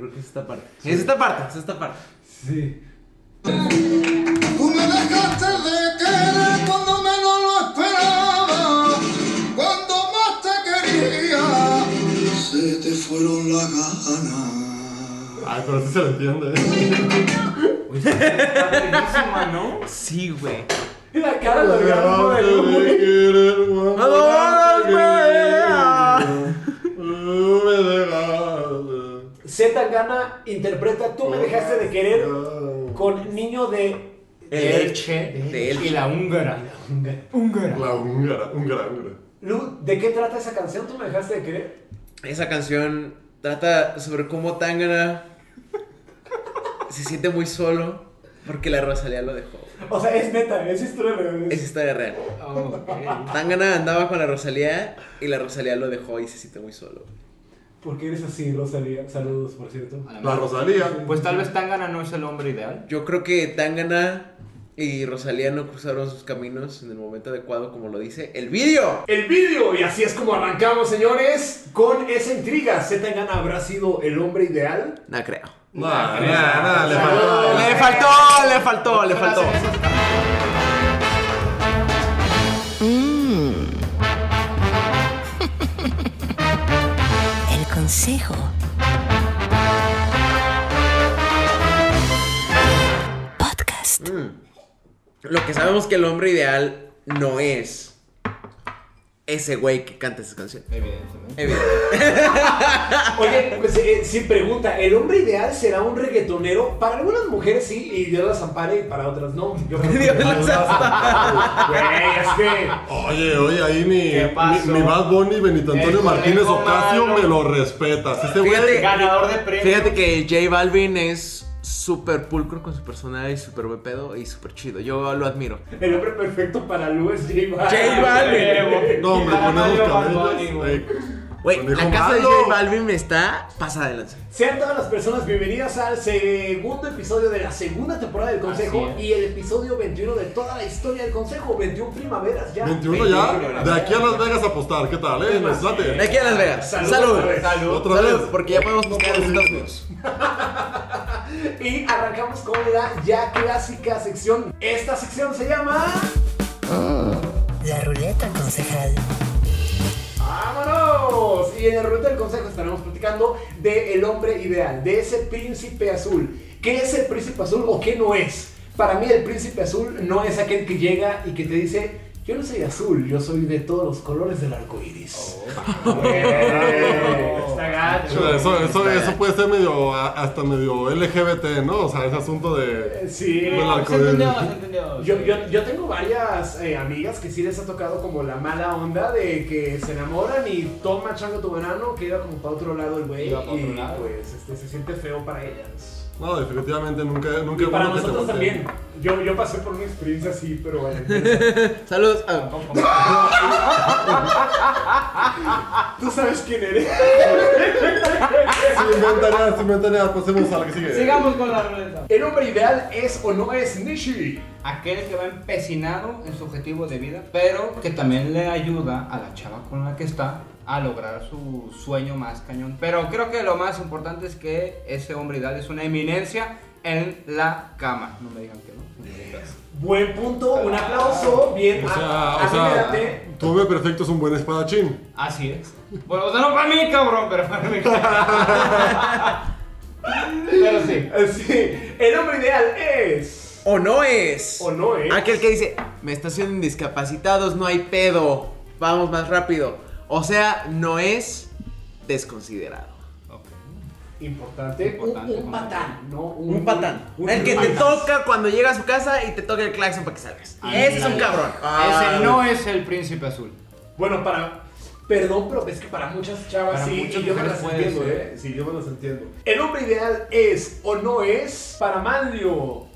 Creo que es esta parte. Es esta parte, es esta parte. Sí. Tú me dejaste de querer cuando menos lo esperaba, cuando más te quería, se te fueron las ganas. Ay, pero sí se le entiende. Oye, está ¿no? Sí, güey. Y la cara de orgasmo del güey. Tangana interpreta Tú me dejaste de querer con niño de Elche. De Elche. Y la húngara. Húngara. La húngara, húngara, húngara. Lu, ¿de qué trata esa canción? ¿Tú me dejaste de querer? Esa canción trata sobre cómo Tangana se siente muy solo porque la Rosalía lo dejó. O sea, es neta, es historia real. Es historia real. Tangana andaba con la Rosalía y la Rosalía lo dejó y se siente muy solo. ¿Por qué eres así, Rosalía? Saludos, por cierto. La Rosalía. Pues tal vez Tangana no es el hombre ideal. Yo creo que Tangana y Rosalía no cruzaron sus caminos en el momento adecuado, como lo dice el vídeo. El vídeo, y así es como arrancamos, señores, con esa intriga. ¿Z Tangana habrá sido el hombre ideal? No creo. Nah, nah, nah, le faltó. Le faltó, le faltó, le faltó. Lo que sabemos que el hombre ideal no es ese güey que canta esa canción. Evidentemente. Evidente. Oye, pues eh, sí, pregunta, ¿el hombre ideal será un reggaetonero? Para algunas mujeres sí, y Dios las ampare, y para otras no. Yo creo que- Dios las ampare. Güey, es que... Oye, oye, ahí mi, mi, mi Bad Bunny Benito Antonio El Martínez Ocasio malo. me lo respetas. Este güey. Fíjate, Ganador de premio. Fíjate que J Balvin es súper pulcro con su personalidad y súper buen pedo y súper chido. Yo lo admiro. El hombre perfecto para Lu es J Balvin. J Balvin. No, hombre, Para con Güey. la casa de. J Balvin está pasada de lanza. Sean todas las personas bienvenidas al segundo episodio de la segunda temporada del Consejo y el episodio 21 de toda la historia del Consejo. 21 primaveras ya. 21 ya. De aquí a Las Vegas a apostar. ¿Qué tal, eh? Les De aquí a Las Vegas. Salud, Salud. otra vez. Salud. Otra Salud, vez. porque ya podemos buscar en Estados Unidos. Y arrancamos con la ya clásica sección. Esta sección se llama. La ruleta concejal. ¡Vámonos! Y en el ruta del consejo estaremos platicando de el hombre ideal, de ese príncipe azul. ¿Qué es el príncipe azul o qué no es? Para mí el príncipe azul no es aquel que llega y que te dice, yo no soy azul, yo soy de todos los colores del arco iris. Eh, Está gacho. Eso, eso, eso puede ser medio, hasta medio LGBT, ¿no? O sea, ese asunto de. Sí. del Se arcoíris. entendió, se entendió. Yo, yo, yo tengo varias eh, amigas que sí les ha tocado como la mala onda de que se enamoran y toma chango tu verano, queda como para otro lado el güey Iba pa' otro y lado. pues este, se siente feo para ellas. No, definitivamente nunca, nunca Y para nosotros también. Yo, yo pasé por una experiencia así, pero bueno. Saludos. Ah, Tú sabes quién eres. Sin inventanear, sin inventanear, pasemos a la que sigue. Sigamos con la ruleta. ¿El hombre ideal es o no es Nishi? Aquel que va empecinado en su objetivo de vida, pero que también le ayuda a la chava con la que está a lograr su sueño más cañón. Pero creo que lo más importante es que ese hombre ideal es una eminencia en la cama. No me digan que no. Buen punto, un aplauso. Bien, O a- sea, a o sea, perfecto es un buen espadachín. Así es. Bueno, o sea, no para mí, cabrón, pero para mí. pero sí. Sí, el hombre ideal es. O no es. O no es. Aquel que dice, me estacionan discapacitados, no hay pedo. Vamos más rápido. O sea, no es desconsiderado. Importante. Un- Importante, un, importante. patán, ¿no? Un patán. un- el que te toca cuando llega a su casa y te toca el claxon para que salgas. Ese es un cabrón. Ese no es el príncipe azul. Bueno, para. Perdón, pero es que para muchas chavas Para sí, muchas y yo me las entiendo, ser. ¿eh? Sí, yo me las entiendo. El hombre ideal es o no es para Manlio.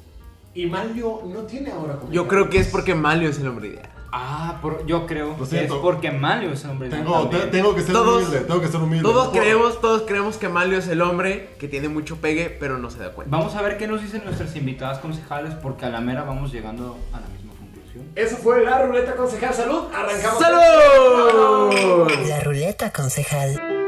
Y Manlio no tiene ahora como. Yo creo que es porque Malio es el hombre ideal. Ah, por- yo creo Lo que es porque Mario es el hombre Tengo, te- tengo que ser Todos- humilde, tengo que ser humilde. Todos creemos, todos creemos que Malio es el hombre que tiene mucho pegue, pero no se da cuenta. Vamos a ver qué nos dicen nuestras invitadas concejales porque a la mera vamos llegando a la misma conclusión. Eso fue la ruleta concejal salud. Arrancamos. ¡Salud! La ruleta concejal.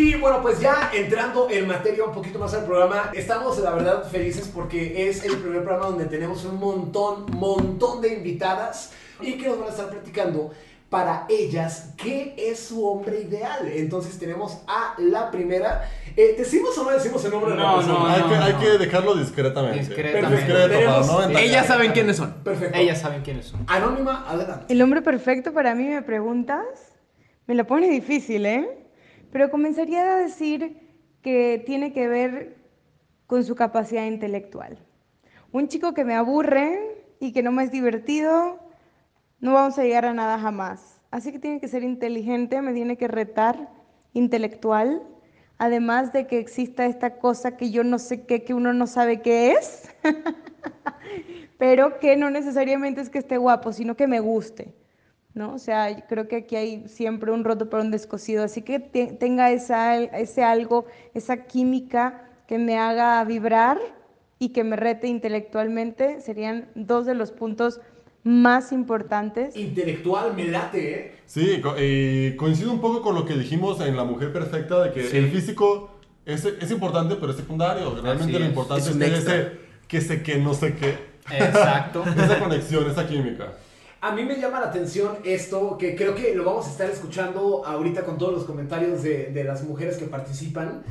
Y bueno, pues ya entrando en materia un poquito más al programa, estamos la verdad felices porque es el primer programa donde tenemos un montón, montón de invitadas y que nos van a estar platicando para ellas qué es su hombre ideal. Entonces tenemos a la primera. Eh, ¿Decimos o no decimos el nombre de la No, persona? no, hay, que, hay no. que dejarlo discretamente. Discretamente. Discreto, para no Ellas saben quiénes son. Perfecto. Ellas saben quiénes son. Anónima, adelante. El hombre perfecto para mí, me preguntas, me lo pone difícil, ¿eh? Pero comenzaría a decir que tiene que ver con su capacidad intelectual. Un chico que me aburre y que no me es divertido, no vamos a llegar a nada jamás. Así que tiene que ser inteligente, me tiene que retar, intelectual, además de que exista esta cosa que yo no sé qué, que uno no sabe qué es, pero que no necesariamente es que esté guapo, sino que me guste. ¿No? O sea, yo creo que aquí hay siempre un roto para un descosido, así que te- tenga esa, ese algo, esa química que me haga vibrar y que me rete intelectualmente, serían dos de los puntos más importantes. Intelectual, me late, ¿eh? Sí, coincido un poco con lo que dijimos en La Mujer Perfecta, de que Sí. el físico es, es importante, pero es secundario. Realmente lo importante Es extra. ese que sé que no sé qué, Exacto. esa conexión, esa química. A mí me llama la atención esto, que creo que lo vamos a estar escuchando ahorita con todos los comentarios de, de las mujeres que participan.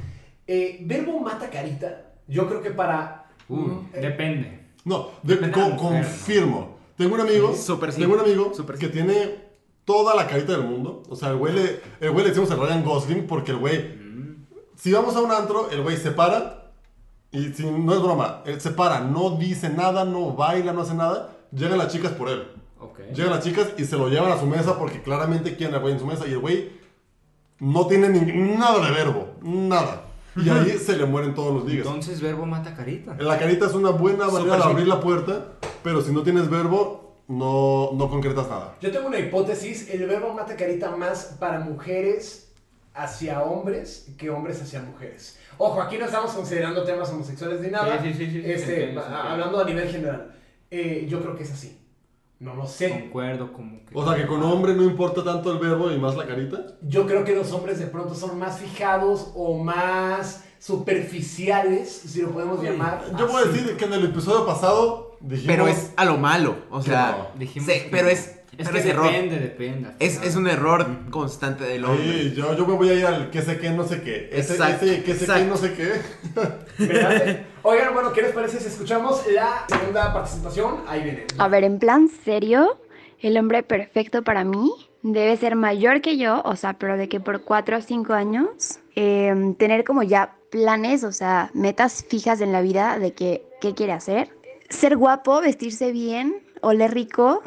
Eh, verbo mata carita. Yo creo que para... Mm, eh, depende. No, de- Depende co- de la mujer, confirmo. Tengo un amigo, Súper sí. tengo un amigo Súper sí. que tiene toda la carita del mundo. O sea, el güey le, el güey le decimos a Ryan Gosling porque el güey, si vamos a un antro, el güey se para y si no es broma, él se para, no dice nada, no baila, no hace nada. Llegan las chicas por él. Llegan las chicas y se lo llevan a su mesa porque claramente quieren al güey en su mesa y el güey no tiene ni, nada de verbo, nada. Y ahí se le mueren todos los días. Entonces, verbo mata carita. La carita es una buena manera de abrir la puerta, pero si no tienes verbo, no, no concretas nada. Yo tengo una hipótesis, el verbo mata carita más para mujeres hacia hombres que hombres hacia mujeres. Ojo, aquí no estamos considerando temas homosexuales ni nada. Sí, sí, sí, sí, sí, Este, hablando a nivel general. Eh, yo creo que es así. No lo sé. Concuerdo como que... O sea que con hombre no importa tanto el verbo y más la carita. Yo creo que los hombres de pronto son más fijados o más superficiales, si lo podemos llamar. Yo voy a decir que en el episodio pasado dijimos... Pero es a lo malo. O sea, no. Dijimos sí, que pero es, Es pero que es error. depende, depende. Es, un error constante del hombre. Sí, yo, yo me voy a ir al que sé qué, no sé qué. Ese, Exacto, ese que sé qué, no sé qué. Oigan, bueno, ¿qué les parece si escuchamos la segunda participación? Ahí viene. A ver, en plan serio, el hombre perfecto para mí debe ser mayor que yo, o sea, pero de que por 4 o 5 años, eh, tener como ya planes, o sea, metas fijas en la vida de que, qué quiere hacer. Ser guapo, vestirse bien, oler rico.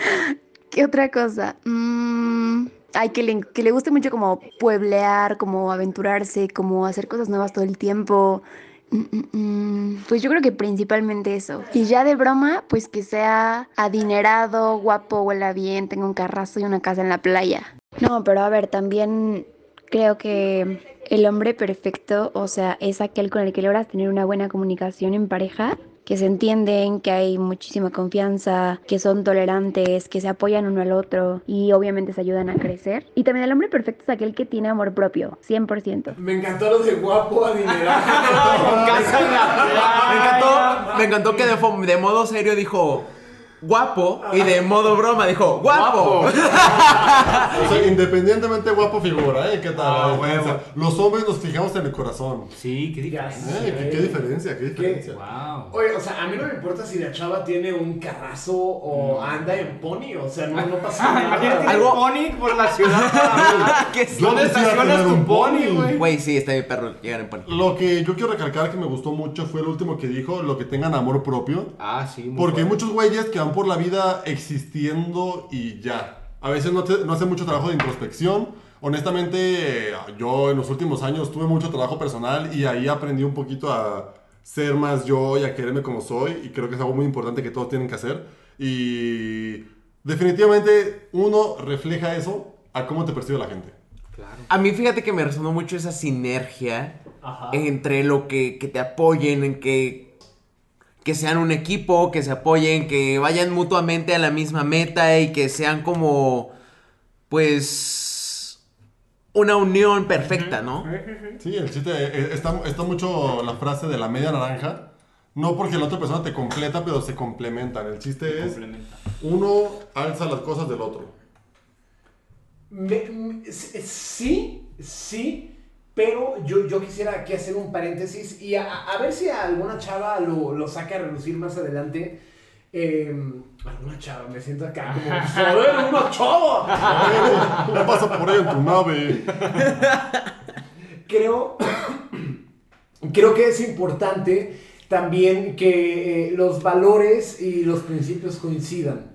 ¿Qué otra cosa? Mm, ay, que le, que le guste mucho como pueblear, como aventurarse, como hacer cosas nuevas todo el tiempo. Mm, mm, mm, Pues yo creo que principalmente eso. Y ya de broma, pues que sea adinerado, guapo, huela bien, tenga un carrazo y una casa en la playa. No, pero a ver, también creo que el hombre perfecto, o sea, es aquel con el que logras tener una buena comunicación en pareja, que se entienden, que hay muchísima confianza, que son tolerantes, que se apoyan uno al otro y obviamente se ayudan a crecer. Y también el hombre perfecto es aquel que tiene amor propio, 100%. Me encantó lo de guapo, adinerado. Me encantó, me encantó que de, de modo serio dijo guapo y de modo broma dijo guapo. Guapo. O sea, independientemente guapo figura, ¿eh? ¿Qué tal? Ah. Los hombres nos fijamos en el corazón. Sí, qué diferencia. ¿Eh? ¿Qué, qué diferencia? ¿Qué diferencia? Wow. Oye, o sea, a mí no me importa si la chava tiene un carrazo o anda en pony, o sea, no, no pasa Ah, Imagínate nada. Algo- pony por la ciudad. ¿Dónde estacionas tu pony, güey? Güey, sí, está mi perro. Llegan en pony. Lo que yo quiero recalcar que me gustó mucho fue el último que dijo, lo que tengan amor propio. Ah, sí. muy Porque hay muchos güeyes que van por la vida existiendo y ya. A veces no, te- no hacen mucho trabajo de introspección. Honestamente, yo en los últimos años tuve mucho trabajo personal y ahí aprendí un poquito a ser más yo y a quererme como soy. Y creo que es algo muy importante que todos tienen que hacer. Y definitivamente uno refleja eso a cómo te percibe la gente. Claro. A mí fíjate que me resonó mucho esa sinergia Ajá. entre lo que, que te apoyen, en que, que sean un equipo, que se apoyen, que vayan mutuamente a la misma meta y que sean como, pues, una unión perfecta, ¿no? Sí, el chiste, eh, está, está mucho la frase de la media naranja. No porque la otra persona te completa, pero se complementan. El chiste es, Complementa. uno alza las cosas del otro. Me- me- s- sí, sí, pero yo, yo quisiera aquí hacer un paréntesis y a, a ver si alguna chava lo, lo saca a relucir más adelante. Eh, alguna chava, me siento acá como, ¡joder, una chava! ¿Qué pasa por ahí en tu nave? Creo, creo que es importante también que eh, los valores y los principios coincidan.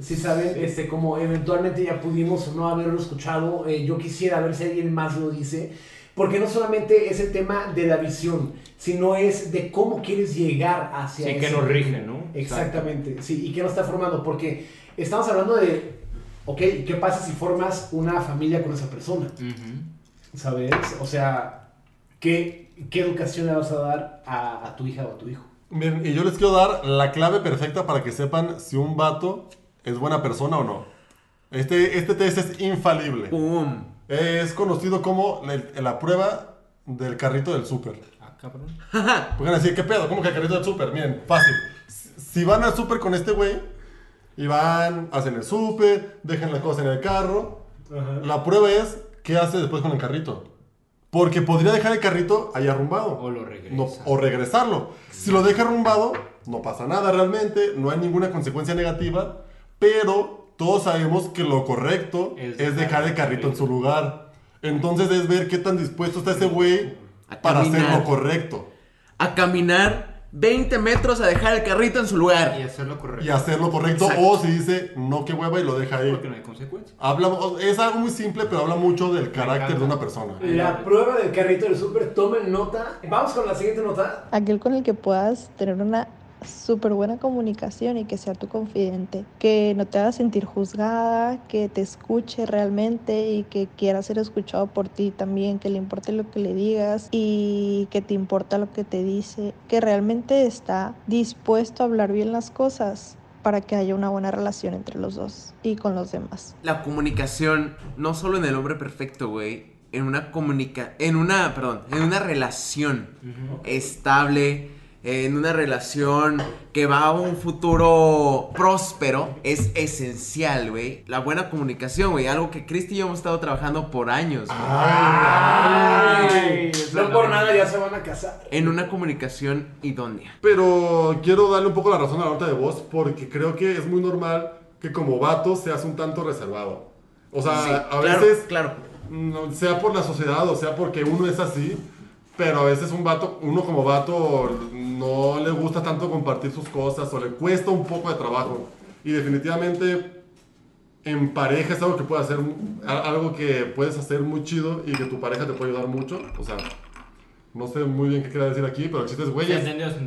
Si saben, este, como eventualmente ya pudimos o no haberlo escuchado, eh, yo quisiera ver si alguien más lo dice, porque no solamente es el tema de la visión, sino es de cómo quieres llegar hacia Sí, que ese nos rige. ¿no? Exactamente, sí, y que nos está formando, porque estamos hablando de, ok, ¿qué pasa si formas una familia con esa persona? ¿Sabes? O sea, ¿qué, qué educación le vas a dar a, a tu hija o a tu hijo? Miren, y yo les quiero dar la clave perfecta para que sepan si un vato es buena persona o no. Este, este test es infalible. ¡Pum! Es conocido como la, la prueba del carrito del súper. Ah, cabrón. Porque van a decir, ¿qué pedo? ¿Cómo que el carrito del súper? Miren, fácil. Si van al súper con este güey y van, hacen el súper, dejan las cosas en el carro, la prueba es qué hace después con el carrito. Porque podría dejar el carrito ahí arrumbado. O lo regresa. No, o regresarlo. Si lo deja arrumbado, no pasa nada realmente, no hay ninguna consecuencia negativa, pero todos sabemos que lo correcto Es es, dejar el carrito en su lugar. Entonces es ver qué tan dispuesto está ese güey para hacer lo correcto. A caminar 20 metros a dejar el carrito en su Y lugar. hacerlo correcto. Y hacer lo correcto, Exacto. o si dice no, qué hueva y lo deja ahí. Porque no hay consecuencias. Habla, es algo muy simple, pero habla mucho del carácter de una persona. La prueba del carrito del súper, tomen nota. Vamos con la siguiente nota. Aquel con el que puedas tener una súper buena comunicación y que sea tu confidente, que no te haga sentir juzgada, que te escuche realmente y que quiera ser escuchado por ti también, que le importe lo que le digas y que te importa lo que te dice, que realmente está dispuesto a hablar bien las cosas para que haya una buena relación entre los dos y con los demás. La comunicación, no solo en el hombre perfecto, güey. En una comunica... En una, perdón, en una relación estable, en una relación que va a un futuro próspero, es esencial, güey. La buena comunicación, güey. Algo que Cristi y yo hemos estado trabajando por años. Ay, no por nada ya se van a casar. En una comunicación idónea. Pero quiero darle un poco la razón a la nota de voz porque creo que es muy normal que como vato seas un tanto reservado. O sea, Sí, a claro, veces, claro. sea por la sociedad o sea porque uno es así, pero a veces un vato, uno como vato no le gusta tanto compartir sus cosas o le cuesta un poco de trabajo. Y definitivamente en pareja es algo que puede hacer, algo que puedes hacer muy chido y que tu pareja te puede ayudar mucho. O sea, no sé muy bien qué quería decir aquí, pero el chiste es, güey,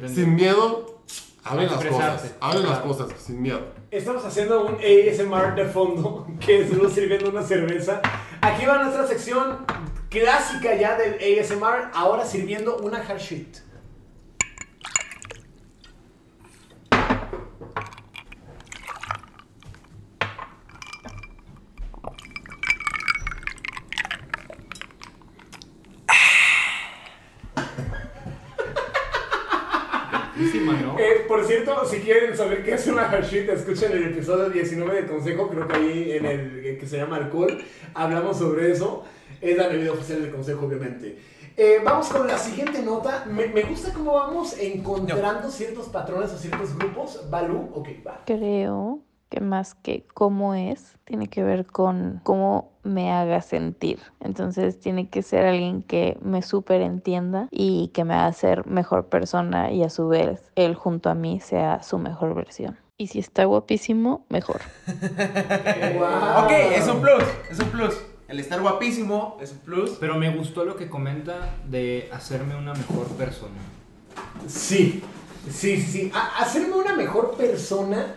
sin miedo, hablen las cosas. Hablen las cosas, sin miedo. Estamos haciendo un ASMR de fondo, que es uno sirviendo una cerveza. Aquí va nuestra sección clásica ya del ASMR, ahora sirviendo una ¿no? Eh, por cierto, si quieren saber qué es una hard sheet, escuchen el episodio 19 de Consejo, creo que ahí en el que se llama Alcohol, hablamos sobre eso. Es la bebida oficial del Consejo, obviamente. Eh, vamos con la siguiente nota. Me, me gusta cómo vamos encontrando ciertos patrones o ciertos grupos. Balú, ok, va. Creo que más que cómo es, tiene que ver con cómo me haga sentir. Entonces tiene que ser alguien que me súper entienda y que me haga ser mejor persona y a su vez él junto a mí sea su mejor versión. Y si está guapísimo, mejor. Wow. Ok, es un plus, es un plus. El estar guapísimo es un plus. Pero me gustó lo que comenta de hacerme una mejor persona. Sí, sí, sí. A- hacerme una mejor persona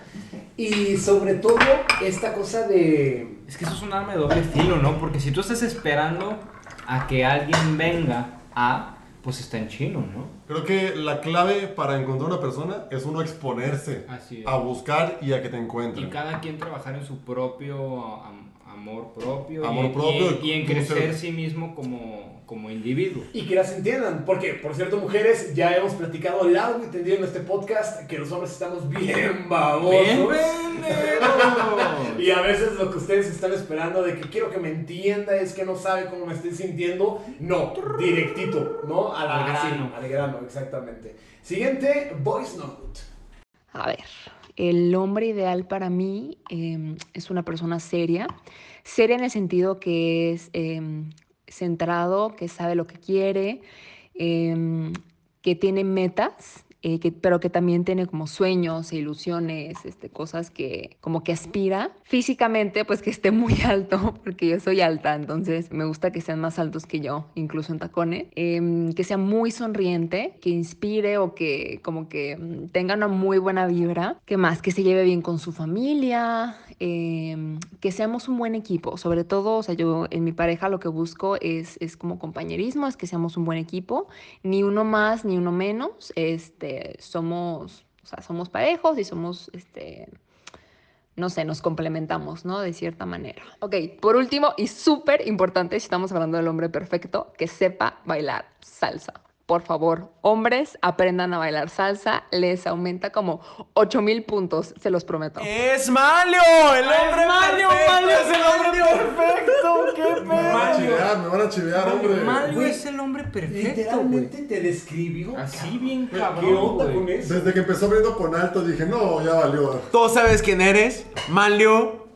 y sobre todo esta cosa de... Es que eso es un arma de doble filo, ¿no? Porque si tú estás esperando a que alguien venga a, pues está en chino, ¿no? Creo que la clave para encontrar una persona es uno exponerse Así es. a buscar y a que te Y encuentren. cada quien trabajar en su propio am- Amor propio. Amor y, propio Y, y en crecer ser- sí mismo como, como individuo. Y que las entiendan, porque, por cierto, mujeres, ya hemos platicado largo y tendido en este podcast que los hombres estamos bien babosos. Y a veces lo que ustedes están esperando de que quiero que me entienda es que no sabe cómo me estoy sintiendo. No, directito, ¿no? Al grano. al grano, exactamente. Siguiente, voice note. A ver, el hombre ideal para mí em, es una persona seria. Seria en el sentido que es em, centrado, que sabe lo que quiere, em, que tiene metas, eh, pero que también tiene como sueños e ilusiones, este, cosas que como que aspira. Físicamente, pues que esté muy alto, porque yo soy alta, entonces me gusta que sean más altos que yo, incluso en tacones. Em, que sea muy sonriente, que inspire o que como que tenga una muy buena vibra. Que más, que se lleve bien con su familia, em, que seamos un buen equipo. Sobre todo, o sea, yo en mi pareja lo que busco es, es como compañerismo, es que seamos un buen equipo, ni uno más ni uno menos. Este, somos, o sea, somos parejos y somos, este, no sé, nos complementamos, ¿no? De cierta manera. Ok, por último y súper importante, si estamos hablando del hombre perfecto, que sepa bailar salsa. Por favor, hombres, aprendan a bailar salsa, les aumenta como 8000 puntos, se los prometo. ¡Es Malio! ¡El hombre Malio, perfecto! Malio es el hombre perfecto! ¡Qué Me van a chivear, me van a chivear, hombre. Güey, es el hombre perfecto, güey. Literalmente te describió. Así bien ¿Qué cabrón, onda güey. con eso? Desde que empezó abriendo con alto dije, no, ya valió. Tú sabes quién eres, Malio.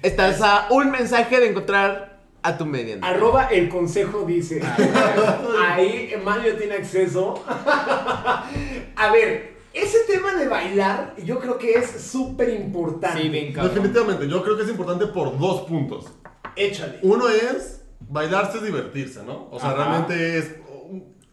Estás a un mensaje de encontrar a tu mediano. Arroba el consejo dice. Ahí Mario tiene acceso. A ver, ese tema de bailar yo creo que es súper importante. Sí, bien cabrón. Definitivamente, yo creo que es importante por dos puntos. Échale. Uno es bailarse es divertirse, ¿no? O sea, Ajá. realmente es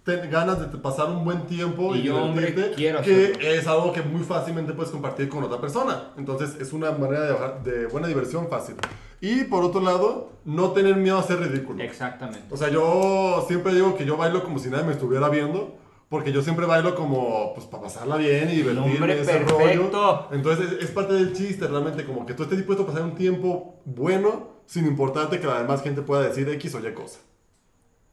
ten ganas de pasar un buen tiempo y, yo, hombre, divertirte, quiero que hacerlo. es algo que muy fácilmente puedes compartir con otra persona. Entonces, es una manera de, bajar- de buena diversión fácil. Y por otro lado, no tener miedo a ser ridículo. Exactamente. O sea, yo siempre digo que yo bailo como si nadie me estuviera viendo. Porque yo siempre bailo como, pues, para pasarla bien y divertirme. hombre ese perfecto. rollo. Entonces, es, es parte del chiste, realmente, como que tú estés dispuesto a pasar un tiempo bueno, sin importarte que la demás gente pueda decir X o Y cosa.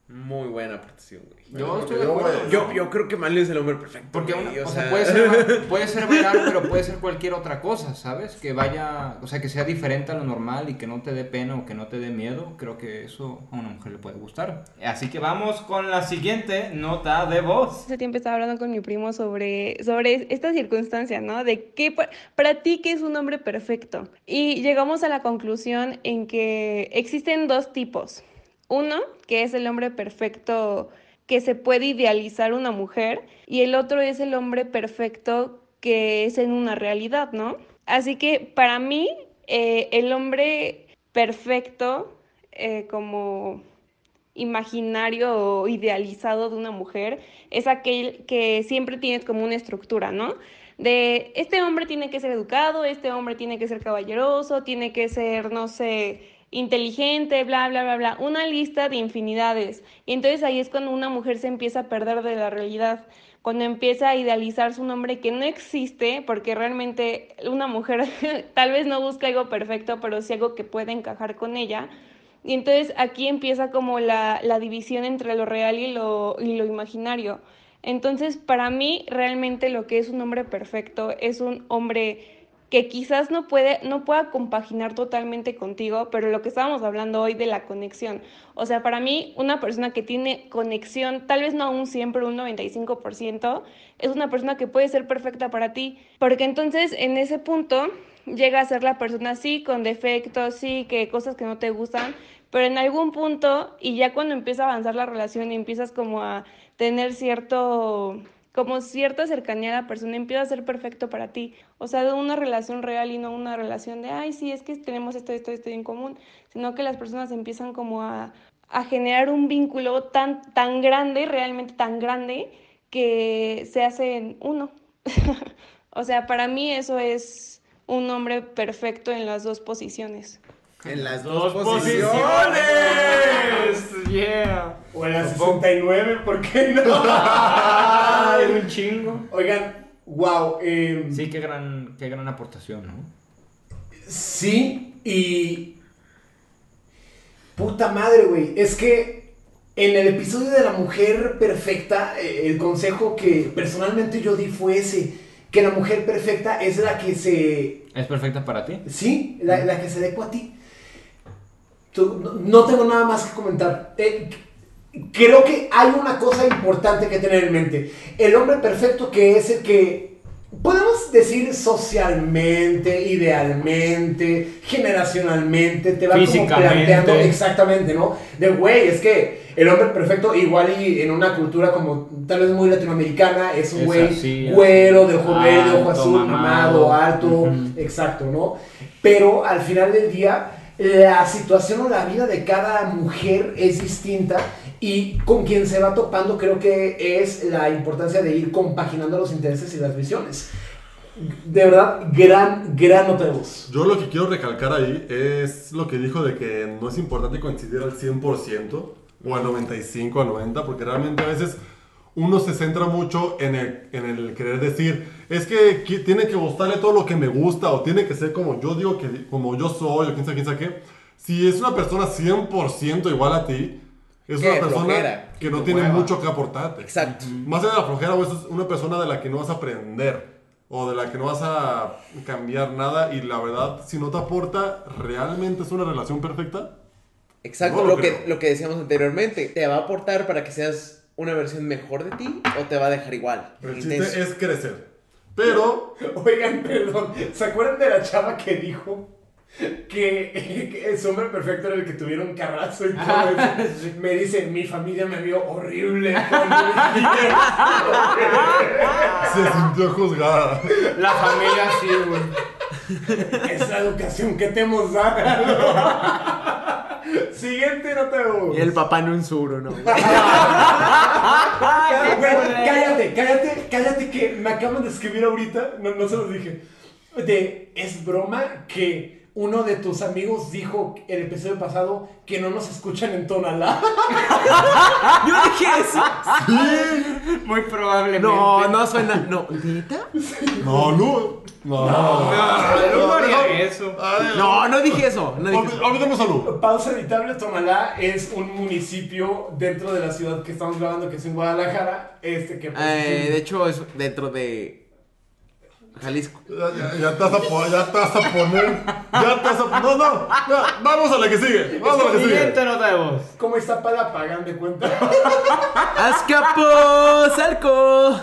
Muy buena participación, güey. Yo estoy de Yo, acuerdo. güey, Yo, yo creo que Malio es el hombre perfecto. Porque una- güey, o sea, puede ser, puede ser bailar, pero puede ser cualquier otra cosa, ¿sabes? Que vaya, o sea, que sea diferente a lo normal y que no te dé pena o que no te dé miedo. Creo que eso a una mujer le puede gustar. Así que vamos con la siguiente nota de voz. Hace tiempo estaba hablando con mi primo sobre, sobre esta circunstancia, ¿no? De qué pa- para ti qué es un hombre perfecto. Y llegamos a la conclusión en que existen dos tipos. Uno, que es el hombre perfecto que se puede idealizar una mujer, y el otro es el hombre perfecto que es en una realidad, ¿no? Así que para mí, eh, el hombre perfecto, eh, como imaginario o idealizado de una mujer es aquel que siempre tienes como una estructura, ¿no? De este hombre tiene que ser educado, este hombre tiene que ser caballeroso, tiene que ser, no sé, inteligente, bla, bla, bla, bla, una lista de infinidades. Y entonces ahí es cuando una mujer se empieza a perder de la realidad, cuando empieza a idealizar su nombre que no existe, porque realmente una mujer tal vez no busca algo perfecto, pero sí algo que puede encajar con ella. Y entonces aquí empieza como la, la división entre lo real y lo, y lo imaginario. Entonces, para mí, realmente lo que es un hombre perfecto es un hombre que quizás no puede, no pueda compaginar totalmente contigo, pero lo que estábamos hablando hoy de la conexión. O sea, para mí, una persona que tiene conexión, tal vez no un siempre, un 95%, es una persona que puede ser perfecta para ti. Porque entonces, en ese punto, llega a ser la persona sí, con defectos, sí, que cosas que no te gustan, pero en algún punto, y ya cuando empieza a avanzar la relación y empiezas como a tener cierto, como cierta cercanía a la persona, empieza a ser perfecto para ti. O sea, de una relación real y no una relación de, ay, sí, es que tenemos esto, esto, esto en común, sino que las personas empiezan como a, a generar un vínculo tan, tan grande, realmente tan grande, que se hacen uno. o sea, para mí eso es un hombre perfecto en las dos posiciones. En las Dos dos, posiciones. posiciones. Yeah. O en la 69, ¿por qué no? Ay, un chingo. Oigan, wow. eh, Sí, qué gran, qué gran aportación, ¿no? Sí, y Puta madre, güey. Es que en el episodio de la mujer perfecta, eh, el consejo que personalmente yo di fue ese. Que la mujer perfecta es la que se... ¿Es perfecta para ti? Sí, la, la que se adecua a ti. Tú- no, no tengo nada más que comentar. Eh, creo que hay una cosa importante que tener en mente. El hombre perfecto que es el que podemos decir socialmente, idealmente, generacionalmente, te va como planteando exactamente, ¿no? De güey, es que el hombre perfecto igual y en una cultura como tal vez muy latinoamericana es un güey güero, de ojo verde, ojo azul, mamado, alto, exacto, ¿no? Pero al final del día la situación o la vida de cada mujer es distinta y con quien se va topando creo que es la importancia de ir compaginando los intereses y las visiones. De verdad, gran, gran nota de voz. Yo lo que quiero recalcar ahí es lo que dijo de que no es importante coincidir al 100% o al 95, al 90, porque realmente a veces uno se centra mucho en el, en el querer decir, es que tiene que gustarle todo lo que me gusta o tiene que ser como yo digo que como yo soy o quién sabe quién sabe qué. Si es una persona 100% igual a ti, es una persona flojera, que no tiene hueva. mucho que aportarte. Exacto. Más allá de la flojera, güey, es una persona de la que no vas a aprender o de la que no vas a cambiar nada y la verdad, si no te aporta, ¿realmente es una relación perfecta? Exacto, No lo, lo que, lo que decíamos anteriormente. ¿Te va a aportar para que seas una versión mejor de ti o te va a dejar igual? El Intenso. chiste es crecer. Pero, Oigan, perdón, ¿se acuerdan de la chava que dijo que, que ese hombre perfecto era el que tuviera un carrazo y todo eso? Me dice, mi familia me vio horrible. se sintió juzgada. La familia sí, güey. Esa educación que te hemos dado. Siguiente nota de voz. Y el papá en un suro, ¿no? Güey, cállate, cállate, cállate que me acaban de escribir ahorita, no, no se los dije. De, es broma que uno de tus amigos dijo el episodio pasado que no nos escuchan en Tonalá. Yo dije eso. Muy probablemente. No, no suena. No, ¿neta? No, no. No. No, no haría eso. No, no dije eso. No dije salud. Pausa editable, Tonalá es un municipio dentro de la ciudad que estamos grabando, que es en Guadalajara. Este que pues, Eh, de hecho, es dentro de Jalisco. Ya, ya, ya te vas a po- ya te vas a poner. Ya te vas a No, no. ya, vamos a la que sigue. Vamos a la que sigue. Siguiente nota de voz. ¿Cómo está para pagan de cuenta? ¡Azcapo! ¡Salco!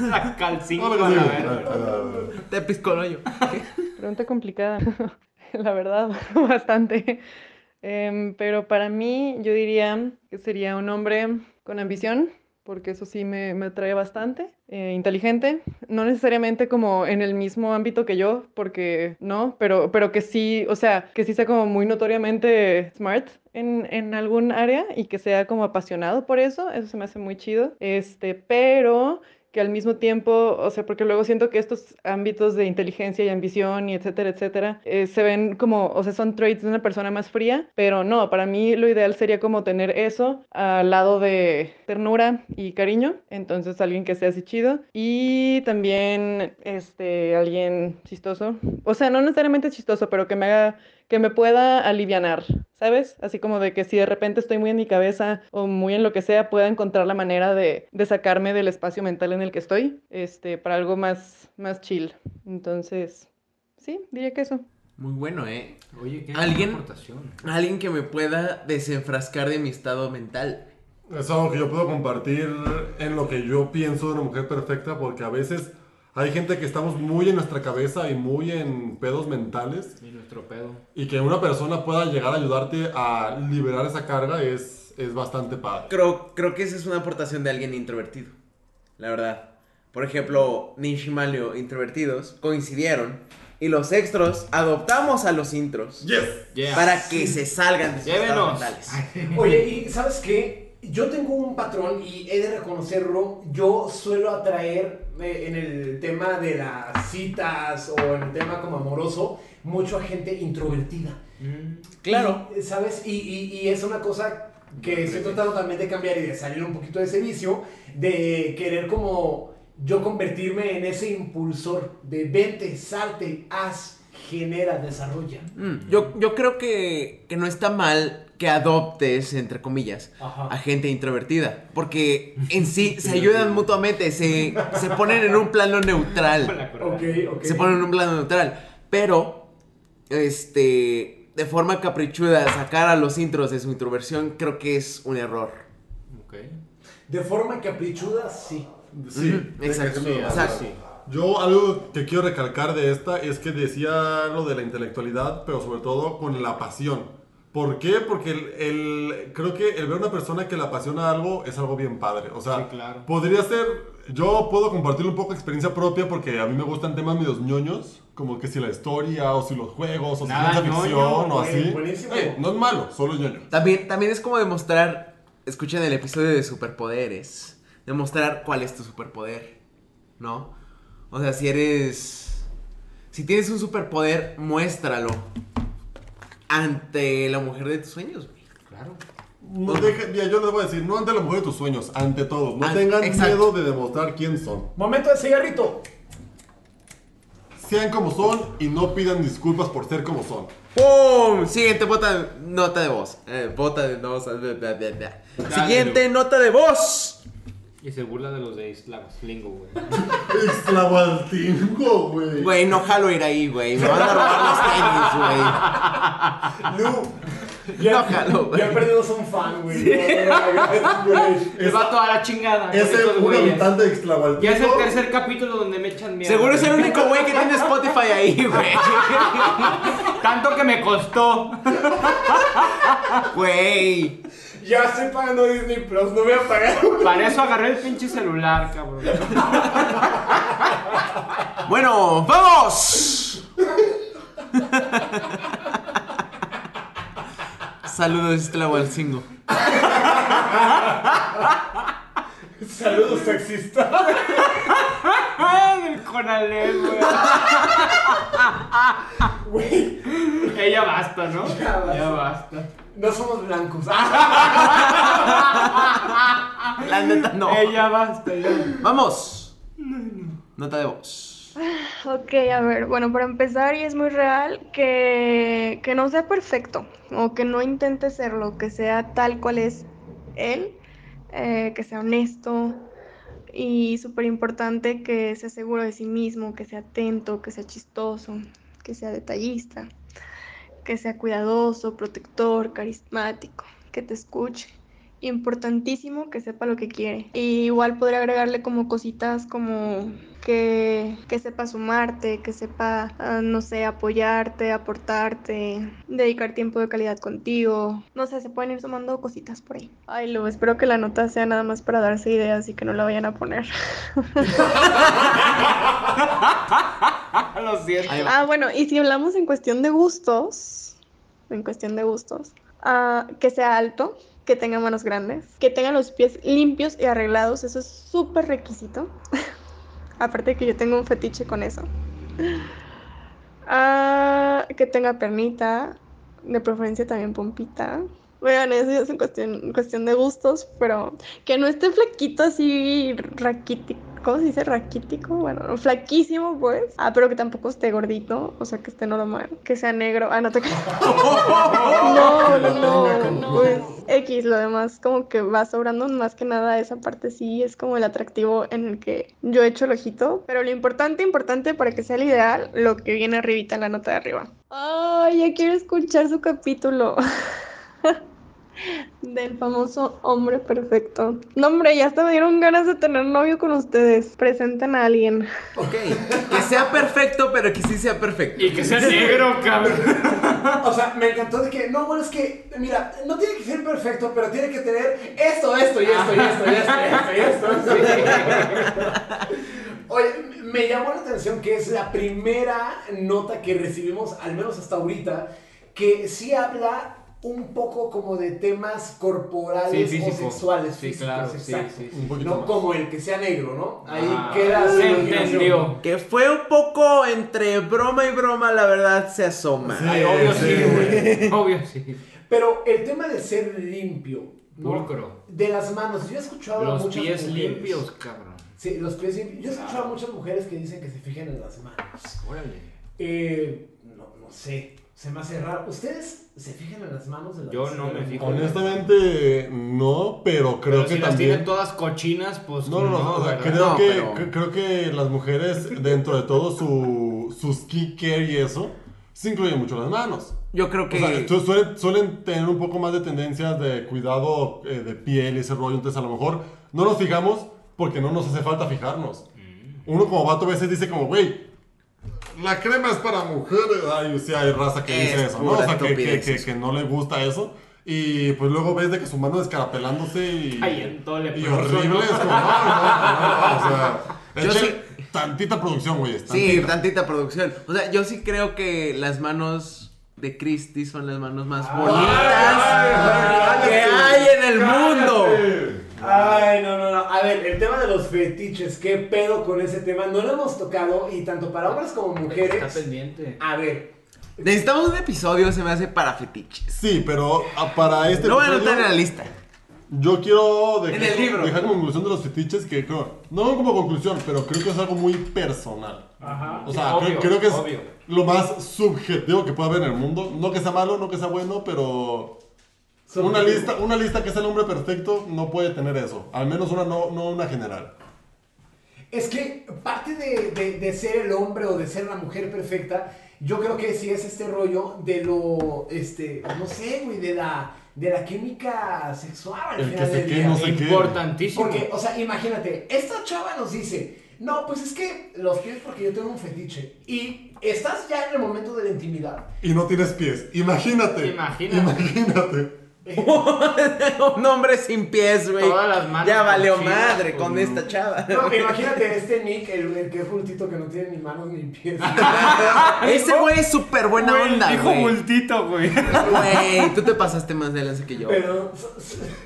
A ver. Te piscoloyo. Pregunta complicada, la verdad, bastante. Em, pero para mí yo diría que sería un hombre con ambición, porque eso sí me, me atrae bastante. eh, inteligente, no necesariamente como en el mismo ámbito que yo, porque no, pero, pero que sí, o sea, que sí sea como muy notoriamente smart en, en algún área y que sea como apasionado por eso, eso se me hace muy chido. Este, pero que al mismo tiempo, o sea, porque luego siento que estos ámbitos de inteligencia y ambición y etcétera, etcétera, eh, se ven como, o sea, son traits de una persona más fría, pero no, para mí lo ideal sería como tener eso al lado de ternura y cariño, entonces alguien que sea así chido y también, este, alguien chistoso, o sea, no necesariamente chistoso, pero que me haga que me pueda alivianar, ¿sabes? Así como de que si de repente estoy muy en mi cabeza o muy en lo que sea, pueda encontrar la manera de, de sacarme del espacio mental en el que estoy, este, para algo más, más chill. Entonces, sí, diría que eso. Muy bueno, ¿eh? Oye, qué ¿Alguien? aportación. Alguien que me pueda desenfrascar de mi estado mental. Es algo que yo puedo compartir en lo que yo pienso de una mujer perfecta, porque a veces hay gente que estamos muy en nuestra cabeza y muy en pedos mentales, Y nuestro pedo. y que una persona pueda llegar a ayudarte a liberar esa carga es, es bastante padre. Creo, creo que esa es una aportación de alguien introvertido. La verdad. Por ejemplo, Nish y Malio, introvertidos, coincidieron. Y los extros adoptamos a los intros. Yes. Yeah. Para que se salgan de sus estados Llévenos. mentales. Oye, y ¿sabes qué? Yo tengo un patrón y he de reconocerlo. Yo suelo atraer eh, en el tema de las citas o en el tema como amoroso mucho a gente introvertida. Claro. Y, ¿Sabes? Y, y- y es una cosa que estoy tratando también de cambiar y de salir un poquito de ese vicio, de querer como yo convertirme en ese impulsor de vente, salte, haz, genera, desarrolla. Mm, yo, yo creo que, que no está mal que adoptes, entre comillas, Ajá. a gente introvertida. Porque en sí se ayudan mutuamente, se, se ponen en un plano neutral. Se ponen en un plano neutral. Pero, este, de forma caprichuda, sacar a los intros de su introversión, creo que es un error. Ok. De forma caprichuda, sí. Sí, exacto, sí. Yo algo que quiero recalcar de esta es que decía lo de la intelectualidad, pero sobre todo con la pasión. ¿Por qué? Porque el, el- creo que el ver a una persona que le apasiona algo es algo bien padre. O sea, Sí, claro. podría ser, yo puedo compartir un poco de experiencia propia porque a mí me gustan temas medios ñoños, como que si la historia o si los juegos o si Nada ciencia ñoño, ficción o así. buenísimo. Eh, no es malo, solo es ñoño. También, también es como demostrar, escuchen el episodio de superpoderes, demostrar cuál es tu superpoder, ¿no? O sea, si eres, si tienes un superpoder, muéstralo ante la mujer de tus sueños, güey. Claro. No deje- mira, yo les voy a decir, no ante la mujer de tus sueños, ante todos. No tengan exacto. miedo de demostrar quién son. Momento de cigarrito. Sean como son y no pidan disculpas por ser como son. ¡Pum! Siguiente bota, nota de voz. Eh, bota de voz. bla, bla, bla, bla. Dale, Siguiente nota de voz. Y se burla de los de Islingo, güey. Extravagantingo, güey. Güey, no jalo ir ahí, güey. Me van a robar los tenis, güey. Ya, No, jalo, güey. ya perdimos un fan, güey. No, no, no. Me va toda la chingada. Es el, un habitante de Extravagantingo. Ya es el tercer capítulo donde me echan mierda. Seguro es el único güey que tiene Spotify ahí, güey. Tanto que me costó. Güey. Ya estoy pagando Disney Plus, no voy a pagar. Para eso agarré el pinche celular, cabrón. Bueno, vamos. Saludos, Tlahualcingo. Saludos, sexista. Ay, el Conalep, güey. Güey, Ella basta, ¿no? Ya basta. Ya basta. No somos blancos. La neta, no. Ella basta, ya. Vamos. Nota de voz. Ok, a ver, bueno, para empezar, y es muy real, que, que no sea perfecto, o que no intente serlo, que sea tal cual es él, eh, que sea honesto, y súper importante que sea seguro de sí mismo, que sea atento, que sea chistoso, que sea detallista, que sea cuidadoso, protector, carismático, que te escuche. Importantísimo que sepa lo que quiere. Y igual podría agregarle como cositas como que, que sepa sumarte, que sepa, ah, no sé, apoyarte, aportarte, dedicar tiempo de calidad contigo. No sé, se pueden ir sumando cositas por ahí. Ay, lo espero que la nota sea nada más para darse ideas y que no la vayan a poner. Lo siento. Ah, bueno, y si hablamos en cuestión de gustos, en cuestión de gustos, ah, que sea alto, que tenga manos grandes, que tenga los pies limpios y arreglados, eso es súper requisito. Aparte de que yo tengo un fetiche con eso. Ah, que tenga pernita, de preferencia también pompita. Bueno, eso ya es en cuestión, cuestión de gustos, pero que no esté flaquito así raquítico. ¿Cómo se dice? Raquítico. Bueno, flaquísimo, pues. Ah, pero que tampoco esté gordito, o sea, que esté normal. Que sea negro. Ah, no te. No, no, no. no, Pues X, lo demás como que va sobrando más que nada esa parte sí es como el atractivo en el que yo echo el ojito. Pero lo importante, importante para que sea el ideal, lo que viene arribita en la nota de arriba. Ay, ya quiero escuchar su capítulo. Del famoso hombre perfecto. No, hombre, ya hasta me dieron ganas de tener novio con ustedes. Presenten a alguien. Ok. Que sea perfecto, pero que sí sea perfecto. Y que sea negro, cabrón. O sea, me encantó de que, no, bueno, es que, mira, no tiene que ser perfecto, pero tiene que tener esto, esto y esto y esto y esto y esto y esto. Oye, me llamó la atención que es la primera nota que recibimos, al menos hasta ahorita, que sí habla un poco como de temas corporales Sí, o sexuales. Sí, físicos, claro, sí, exacto. sí, sí. Un poquito No más. como el que sea negro, ¿no? Ahí Ah, queda se entendió. Que fue un poco entre broma y broma, la verdad se asoma. Sí. Ay, obvio sí, sí. güey. Obvio sí. Pero el tema de ser limpio, ¿no? Pulcro. De las manos. Yo he escuchado a Los muchas pies mujeres- limpios, cabrón. Sí, los pies limpios. Yo he escuchado a muchas mujeres que dicen que se fijan en las manos. Órale. Eh, no, no sé. Se me hace raro. ¿Ustedes se fijan en las manos de la Yo no me fijo. Honestamente, no, pero creo Pero que si las también. tienen todas cochinas, pues No, no, no, o sea, creo, No, que, pero- creo que las mujeres, dentro de todo su, su skincare y eso, se incluyen mucho las manos. Yo creo que. O sea, su- suelen, suelen tener un poco más de tendencias de cuidado eh, de piel y ese rollo, entonces a lo mejor no nos fijamos porque no nos hace falta fijarnos. Uno como vato a veces dice como, güey, la crema es para mujeres. Ay, sí, hay raza que dice Es eso, ¿no? O sea, que, que, que- no le gusta eso. Y pues luego ves de que su mano descarapelándose y, Ay, y horrible. Es como, no, no, no, o sea, Yo echen sí- tantita producción, güey. Sí, tantita. producción. O sea, yo sí creo que las manos de Christie son las manos más Ay, bonitas que hay en el mundo. Ay, no, no, no. A ver, el tema de los fetiches, ¿qué pedo con ese tema? No lo hemos tocado y tanto para hombres como Está mujeres. pendiente. A ver, Necesitamos un episodio, se me hace para fetiches. Sí, pero ah, para este Lo voy a episodio- anotar en la lista. Yo quiero dejar, En el libro. dejar como conclusión de los fetiches que creo, no como conclusión, pero creo que es algo muy personal. Ajá. O sea, creo, obvio, creo que es obvio. lo más subjetivo que puede haber en el mundo. No que sea malo, no que sea bueno, pero una lista, una lista que es el hombre perfecto no puede tener eso. Al menos una no, no una general. Es que parte de, de- de ser el hombre o de ser la mujer perfecta, yo creo que sí es este rollo de lo, este, no sé, güey, de la, de la química sexual al El que final se del quede, día. no sé qué. Importantísimo. Porque, o sea, imagínate, esta chava nos dice, no, pues es que los pies porque yo tengo un fetiche. Y estás ya en el momento de la intimidad. Y no tienes pies. Imagínate. Imagínate. Imagínate. un hombre sin pies, güey. Todas las manos Ya valió madre con no. esta chava. No, imagínate este Nick, el, el que es bultito que no tiene ni manos ni pies. Ese güey es súper buena onda, Dijo güey. bultito, güey. Güey, tú te pasaste más de lanza que yo. Pero,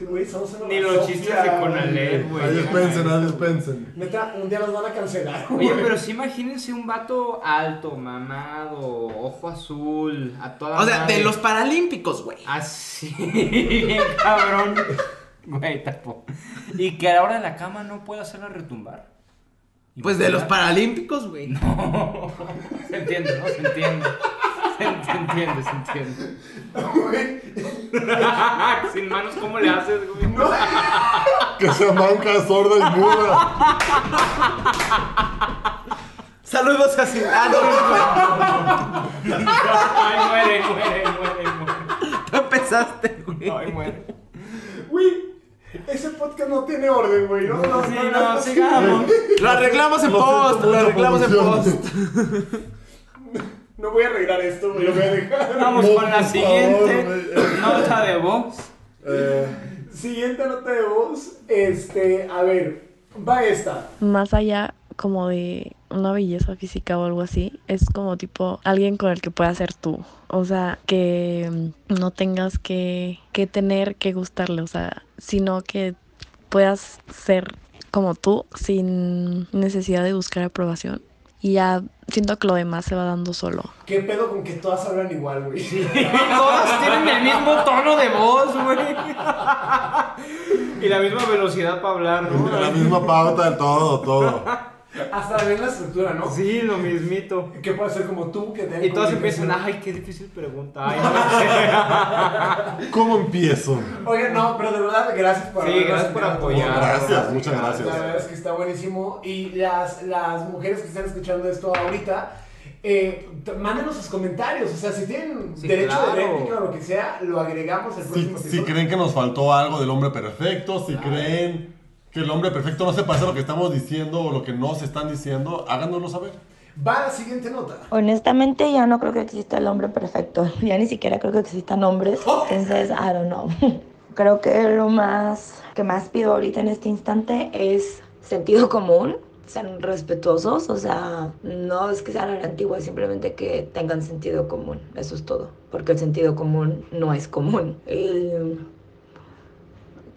güey, somos una Ni los chistes de Conalep, güey. Dispensen, ahí dispensen. Neta, un día nos van a cancelar. Oye, pero sí imagínense un vato alto, mamado, ojo azul, a toda O sea, madre. de los paralímpicos, güey. Así, bien cabrón. Güey, tapo. Y que a la hora de la cama no pueda hacerla retumbar. Pues de los paralímpicos, güey. No. Se entiende, ¿no? Se entiende. Se, se entiende, se entiende. Güey, Sin manos, ¿cómo le haces, güey? Que sea manca, sorda y muda. Saludos a Sin- Ah, Ay, muere, muere, muere, muere. Empezaste, güey. Ay, muere. güey, ese podcast no tiene orden, güey. No, no, Sí, no, no, no, sigamos. Lo arreglamos en post, lo arreglamos en post. No voy a arreglar esto, güey. Lo voy a dejar. Vamos No, con la siguiente favor, nota de voz. Eh, Siguiente nota de voz. Este, a ver, va esta. Más allá como de una belleza física o algo así, es como tipo alguien con el que puedas ser tú. O sea, que mm, no tengas que, que tener que gustarle, o sea, sino que puedas ser como tú sin necesidad de buscar aprobación. Y ya siento que lo demás se va dando solo. ¿Qué pedo con que todas hablan igual, güey? Todas tienen el mismo tono de voz, güey. Y la misma velocidad para hablar, ¿no? la misma pauta de todo, todo. Hasta ven la estructura, ¿no? Sí, lo mismito. Que puede ser como tú, que te Y todas empiezan, ay, qué difícil pregunta. Ay, no sé. ¿Cómo empiezo? Oye, no, pero de verdad, gracias por Sí, gracias por apoyar. Gracias, muchas gracias. La verdad es que está buenísimo. Y las, las mujeres que están escuchando esto ahorita, eh, mándenos sus comentarios. O sea, si tienen Sí, derecho claro. de réplica o lo que sea, lo agregamos el Si, próximo si episodio. creen que nos faltó algo del hombre perfecto, si creen que el hombre perfecto no se pasa lo que estamos diciendo o lo que nos están diciendo, háganoslo saber. Va la siguiente nota. Honestamente ya no creo que exista el hombre perfecto. Ya ni siquiera creo que existan hombres. Entonces, I don't know. Creo que lo más que más pido ahorita en este instante es sentido común. Sean respetuosos, o sea, no es que sean a la antigua, simplemente que tengan sentido común. Eso es todo. Porque el sentido común no es común. Y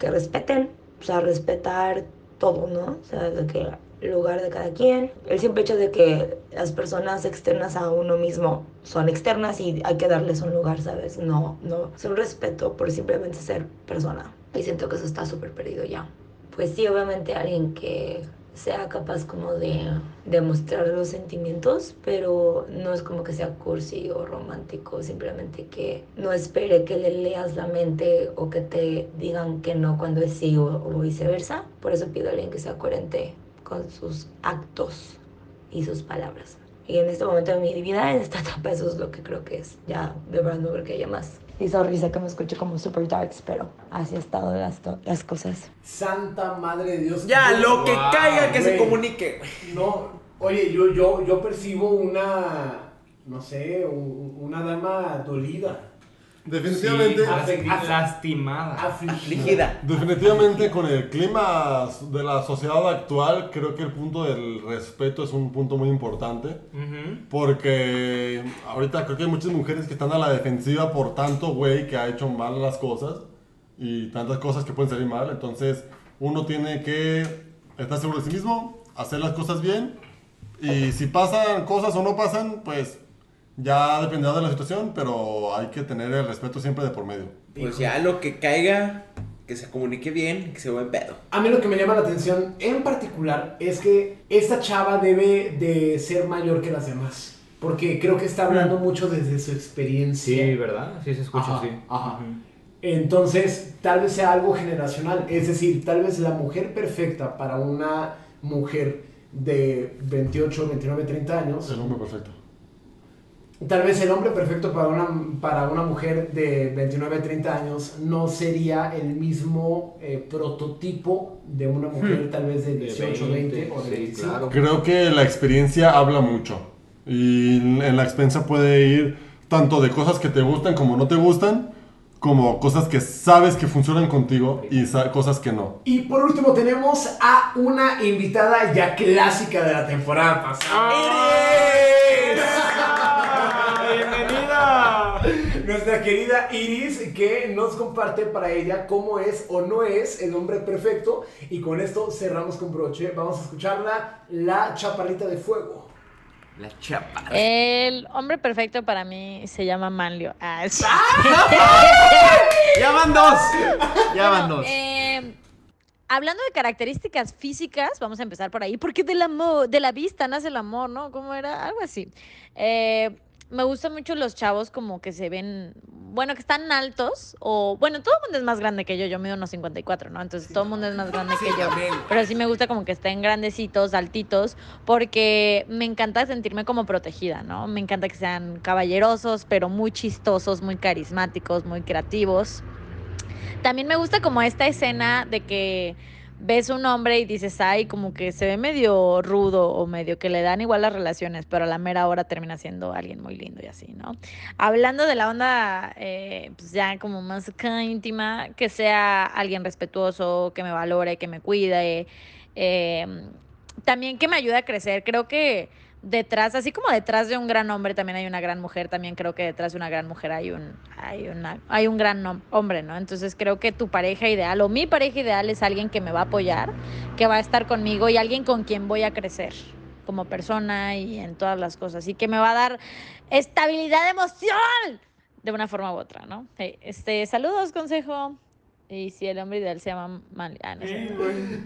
que respeten, o sea, respetar todo, ¿no? O sea, de que el lugar de cada quien, el simple hecho de que las personas externas a uno mismo son externas y hay que darles un lugar, ¿sabes? No, no, es un respeto por simplemente ser persona. Y siento que eso está súper perdido ya. Pues sí, obviamente alguien que sea capaz como de demostrar los sentimientos, pero no es como que sea cursi o romántico, simplemente que no espere que le leas la mente o que te digan que no cuando es sí o, o viceversa. Por eso pido a alguien que sea coherente con sus actos y sus palabras. Y en este momento de mi vida, en esta etapa, eso es lo que creo que es. Ya, de verdad, no creo que haya más. Y sorry, sé que me escucho como super darks, pero así ha estado las, to- las cosas. Santa madre de Dios. Ya, lo que caiga, que se comunique. No, oye, yo, yo, yo percibo una, no sé, un- una dama dolida. Definitivamente. Sí, lastimada. Afligida. Definitivamente con el clima de la sociedad actual, creo que el punto del respeto es un punto muy importante. Porque ahorita creo que hay muchas mujeres que están a la defensiva por tanto güey que ha hecho mal las cosas y tantas cosas que pueden salir mal. Entonces uno tiene que estar seguro de sí mismo, hacer las cosas bien y si pasan cosas o no pasan, pues ya dependerá de la situación, pero hay que tener el respeto siempre de por medio. Pues ya, lo que caiga, que se comunique bien, que se buen pedo. A mí lo que me llama la atención en particular es que esta chava debe de ser mayor que las demás. Porque creo que está hablando mucho desde su experiencia. Sí, ¿verdad? Sí se escucha Ajá, así. ajá. Entonces, tal vez sea algo generacional. Es decir, tal vez la mujer perfecta para una mujer de 28, 29, 30 años. El hombre perfecto. Tal vez el hombre perfecto para una, para una mujer de 29, 30 años no sería el mismo eh, prototipo de una mujer Hmm. tal vez de 18, 20, o de 25. Creo que la experiencia habla mucho. Y en la experiencia puede ir tanto de cosas que te gustan como no te gustan, como cosas que sabes que funcionan contigo y sa- cosas que no. Y por último tenemos a una invitada ya clásica de la temporada pasada. ¡Bienvenida! Nuestra querida Iris que nos comparte para ella cómo es o no es el hombre perfecto. Y con esto cerramos con broche. Vamos a escucharla, la chaparrita de fuego. La chapa. El hombre perfecto para mí se llama Manlio. Ah, sí. Ya van dos. Ya van Bueno, dos. eh, hablando de características físicas, vamos a empezar por ahí, porque del amor, de la vista nace el amor, ¿no? ¿Cómo era? Algo así. Eh, me gustan mucho los chavos como que se ven, bueno, que están altos, o bueno, todo el mundo es más grande que yo, yo mido unos 54, ¿no? Entonces todo el mundo es más grande que yo. Pero sí me gusta como que estén grandecitos, altitos, porque me encanta sentirme como protegida, ¿no? Me encanta que sean caballerosos, pero muy chistosos, muy carismáticos, muy creativos. También me gusta como esta escena de que ves un hombre y dices, ay, como que se ve medio rudo o medio que le dan igual las relaciones, pero a la mera hora termina siendo alguien muy lindo y así, ¿no? Hablando de la onda, eh, pues ya como más íntima, que sea alguien respetuoso, que me valore, que me cuide, eh, también que me ayude a crecer. Creo que detrás, así como detrás de un gran hombre también hay una gran mujer, también creo que detrás de una gran mujer hay un, hay una, hay un gran hom- hombre, ¿no? Entonces creo que tu pareja ideal o mi pareja ideal es alguien que me va a apoyar, que va a estar conmigo y alguien con quien voy a crecer como persona y en todas las cosas y que me va a dar estabilidad emocional de una forma u otra, ¿no? Este, saludos, consejo. Y si el hombre ideal se llama Mal... Ah, no sé.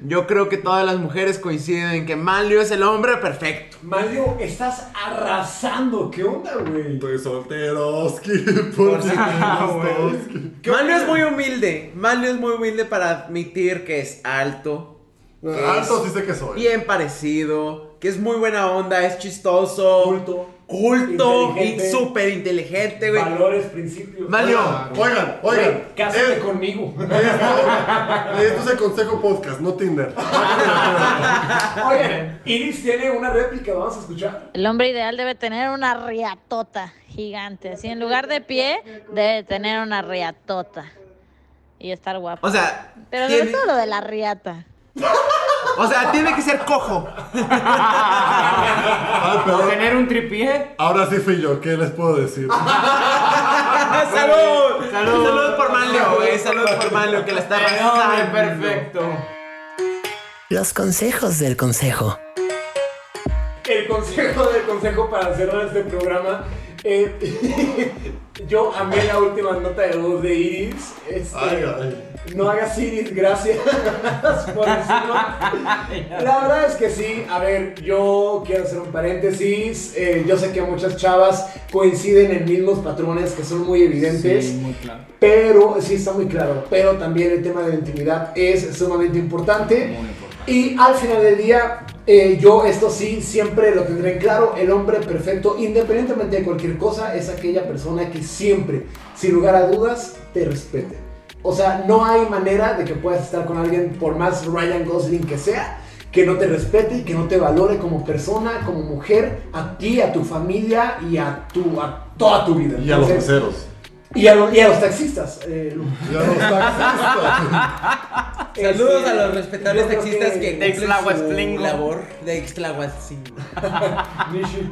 Yo creo que todas las mujeres coinciden en que Manlio es el hombre perfecto. Mario, estás arrasando. ¿Qué onda, güey? Estoy solteroski, por si te Manlio es muy humilde. Manlio es muy humilde para admitir que es alto. que Alto es sí sé que soy. Bien parecido. Que es muy buena onda, es chistoso. Culto. Culto. Súper inteligente, güey. Valores, principios. Manlio. Oigan, oigan. Güey, Cásate eh, conmigo. Esto, esto es el consejo podcast, no Tinder. Oigan, Iris tiene una réplica. Vamos a escuchar. El hombre ideal debe tener una riatota gigante. Así en lugar de pie, debe tener una riatota. Y estar guapo. O sea, Pero sobre tiene- todo lo de la riata. o sea, tiene que ser cojo. Ay, pero Tener un tripié. ahora sí fui yo, ¿qué les puedo decir? ¡Salud! ¡Salud! por Manlio, güey. Salud por Manlio, que la está El hombre arrasando. perfecto. Los consejos del consejo. El consejo del consejo para cerrar este programa Eh, yo amé la última nota de voz de Iris. Este, Ay, ay. No hagas Iris, gracias por decirlo. La verdad es que sí. A ver, yo quiero hacer un paréntesis. Eh, yo sé que muchas chavas coinciden en mismos patrones que son muy evidentes. Sí, muy claro. Pero, sí, está muy claro. Pero también el tema de la intimidad es sumamente importante. Muy importante. Y al final del día, eh, yo esto sí siempre lo tendré en claro. El hombre perfecto, independientemente de cualquier cosa, es aquella persona que siempre, sin lugar a dudas, te respete. O sea, no hay manera de que puedas estar con alguien, por más Ryan Gosling que sea, que no te respete y que no te valore como persona, como mujer, a ti, a tu familia y a, tu, a toda tu vida. Y a los. Y a, los- y a los taxistas. eh. Y a los taxistas. Saludos Este, a los respetables taxistas que- que, De labor de Ixtlahuatzlingo. Nishi.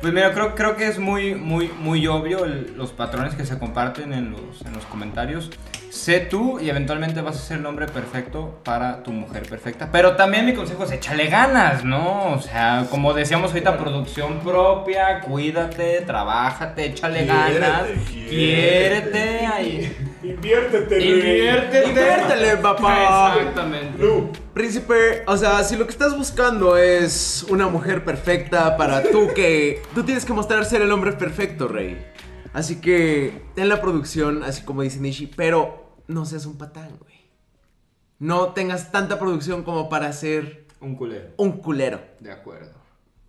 Pues mira, creo, creo que es muy, muy, muy obvio el- los patrones que se comparten en los, en los comentarios. Sé tú y eventualmente vas a ser el hombre perfecto para tu mujer perfecta. Pero también mi consejo es échale ganas, ¿no? O sea, como decíamos ahorita, producción propia, cuídate, trabájate, échale Quiérete, ganas. quiérete. Quiérete ahí. Inviértete. Inviértete. Inviértele, papá. Exactamente. Lu. Príncipe, o sea, si lo que estás buscando es una mujer perfecta para tú que... Tú tienes que mostrar ser el hombre perfecto, rey. Así que ten la producción, así como dice Nishi, pero no seas un patán, güey. No tengas tanta producción como para ser Un culero. un culero. De acuerdo.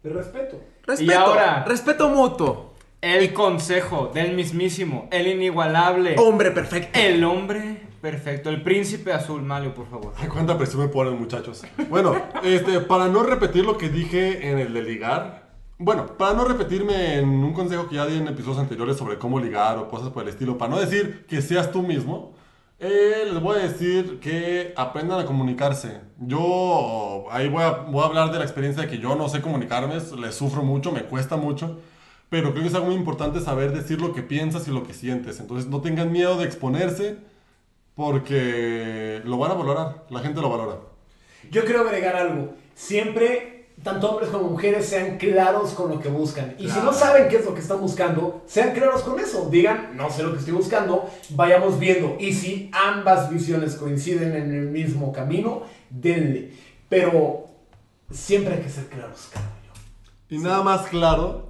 Respeto. Respeto, Y ahora- respeto mutuo. El consejo del mismísimo, el inigualable, Hombre perfecto. el hombre perfecto, el príncipe azul, Mario, por favor. Ay, cuánta presión me ponen, muchachos. Bueno, este, para no repetir lo que dije en el de ligar. Bueno, para no repetirme en un consejo que ya di en episodios anteriores sobre cómo ligar o cosas por el estilo, para no decir que seas tú mismo, eh, les voy a decir que aprendan a comunicarse. Yo ahí voy a, hablar de la experiencia de que yo no sé comunicarme, le sufro mucho, me cuesta mucho, pero creo que es algo muy importante saber decir lo que piensas y lo que sientes. Entonces no tengan miedo de exponerse porque lo van a valorar, la gente lo valora. Yo quiero agregar algo. Siempre, tanto hombres como mujeres, sean claros con lo que buscan. Y si no saben qué es lo que están buscando, sean claros con eso. Digan, no sé lo que estoy buscando, vayamos viendo. Y si ambas visiones coinciden en el mismo camino, denle. Pero siempre hay que ser claros, yo. Y nada más claro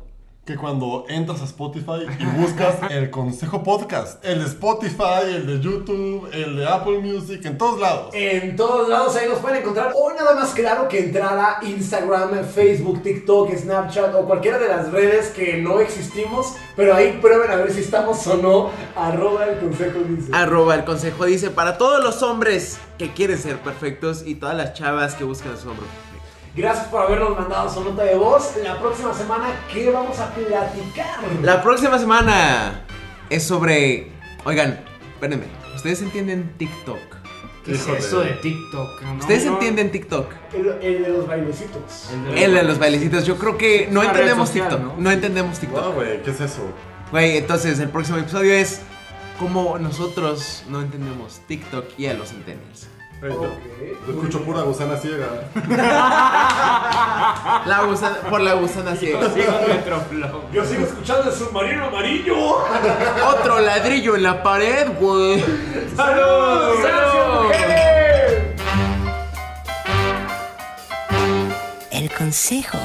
que cuando entras a Spotify y buscas el Consejo Podcast, el de Spotify, el de YouTube, el de Apple Music, en todos lados. En todos lados ahí nos pueden encontrar. O nada más claro que entrar a Instagram, Facebook, TikTok, Snapchat o cualquiera de las redes que no existimos. Pero ahí prueben a ver si estamos o no. Arroba el consejo dice. Arroba el consejo dice para todos los hombres que quieren ser perfectos y todas las chavas que buscan su hombre perfecto. Gracias por habernos mandado su nota de voz. La próxima semana, ¿qué vamos a platicar? La próxima semana es sobre. Oigan, espérenme. ¿Ustedes entienden TikTok? ¿Qué es eso de TikTok? No, ¿Ustedes no. entienden TikTok? El, el de los bailecitos. El de El de los bailecitos. Yo creo que no entendemos social, TikTok. ¿no? ¿no? entendemos No, TikTok. güey, ¿qué es eso? Güey, entonces el próximo episodio es como nosotros no entendemos TikTok y a los centennials. Ey, yo- Ok. yo escucho pura gusana ciega. La gusana, por la gusana ciega. Yo sigo escuchando el submarino amarillo. Otro ladrillo en la pared, güey. ¡Gracias, mujeres! El consejo